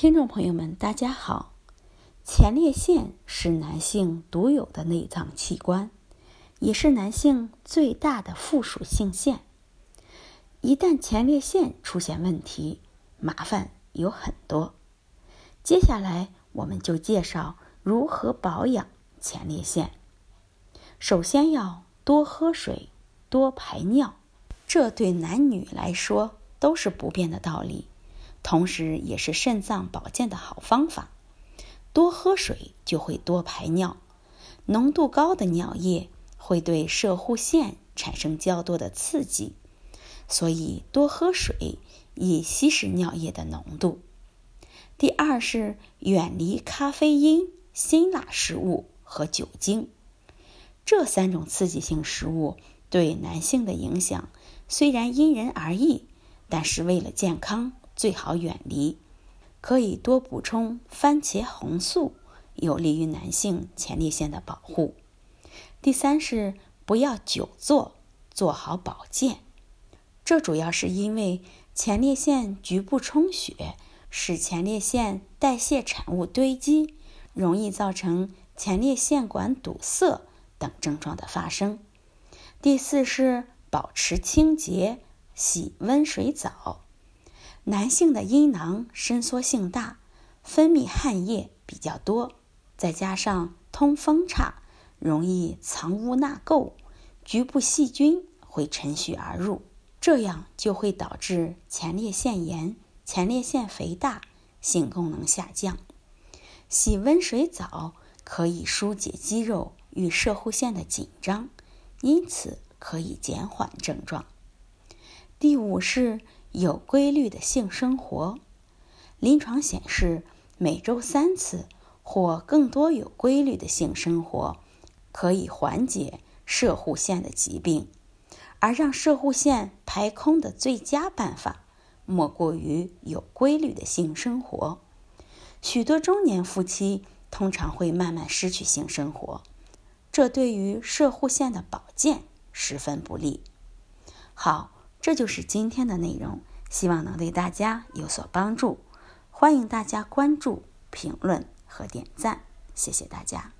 听众朋友们，大家好。前列腺是男性独有的内脏器官，也是男性最大的附属性腺。一旦前列腺出现问题，麻烦有很多。接下来我们就介绍如何保养前列腺。首先要多喝水，多排尿，这对男女来说都是不变的道理。同时，也是肾脏保健的好方法。多喝水就会多排尿，浓度高的尿液会对射护腺产生较多的刺激，所以多喝水以稀释尿液的浓度。第二是远离咖啡因、辛辣食物和酒精，这三种刺激性食物对男性的影响虽然因人而异，但是为了健康。最好远离，可以多补充番茄红素，有利于男性前列腺的保护。第三是不要久坐，做好保健。这主要是因为前列腺局部充血，使前列腺代谢产物堆积，容易造成前列腺管堵塞等症状的发生。第四是保持清洁，洗温水澡。男性的阴囊伸缩性大，分泌汗液比较多，再加上通风差，容易藏污纳垢，局部细菌会乘虚而入，这样就会导致前列腺炎、前列腺肥大、性功能下降。洗温水澡可以疏解肌肉与射护腺的紧张，因此可以减缓症状。第五是。有规律的性生活，临床显示，每周三次或更多有规律的性生活，可以缓解射护腺的疾病。而让射护腺排空的最佳办法，莫过于有规律的性生活。许多中年夫妻通常会慢慢失去性生活，这对于射护腺的保健十分不利。好。这就是今天的内容，希望能对大家有所帮助。欢迎大家关注、评论和点赞，谢谢大家。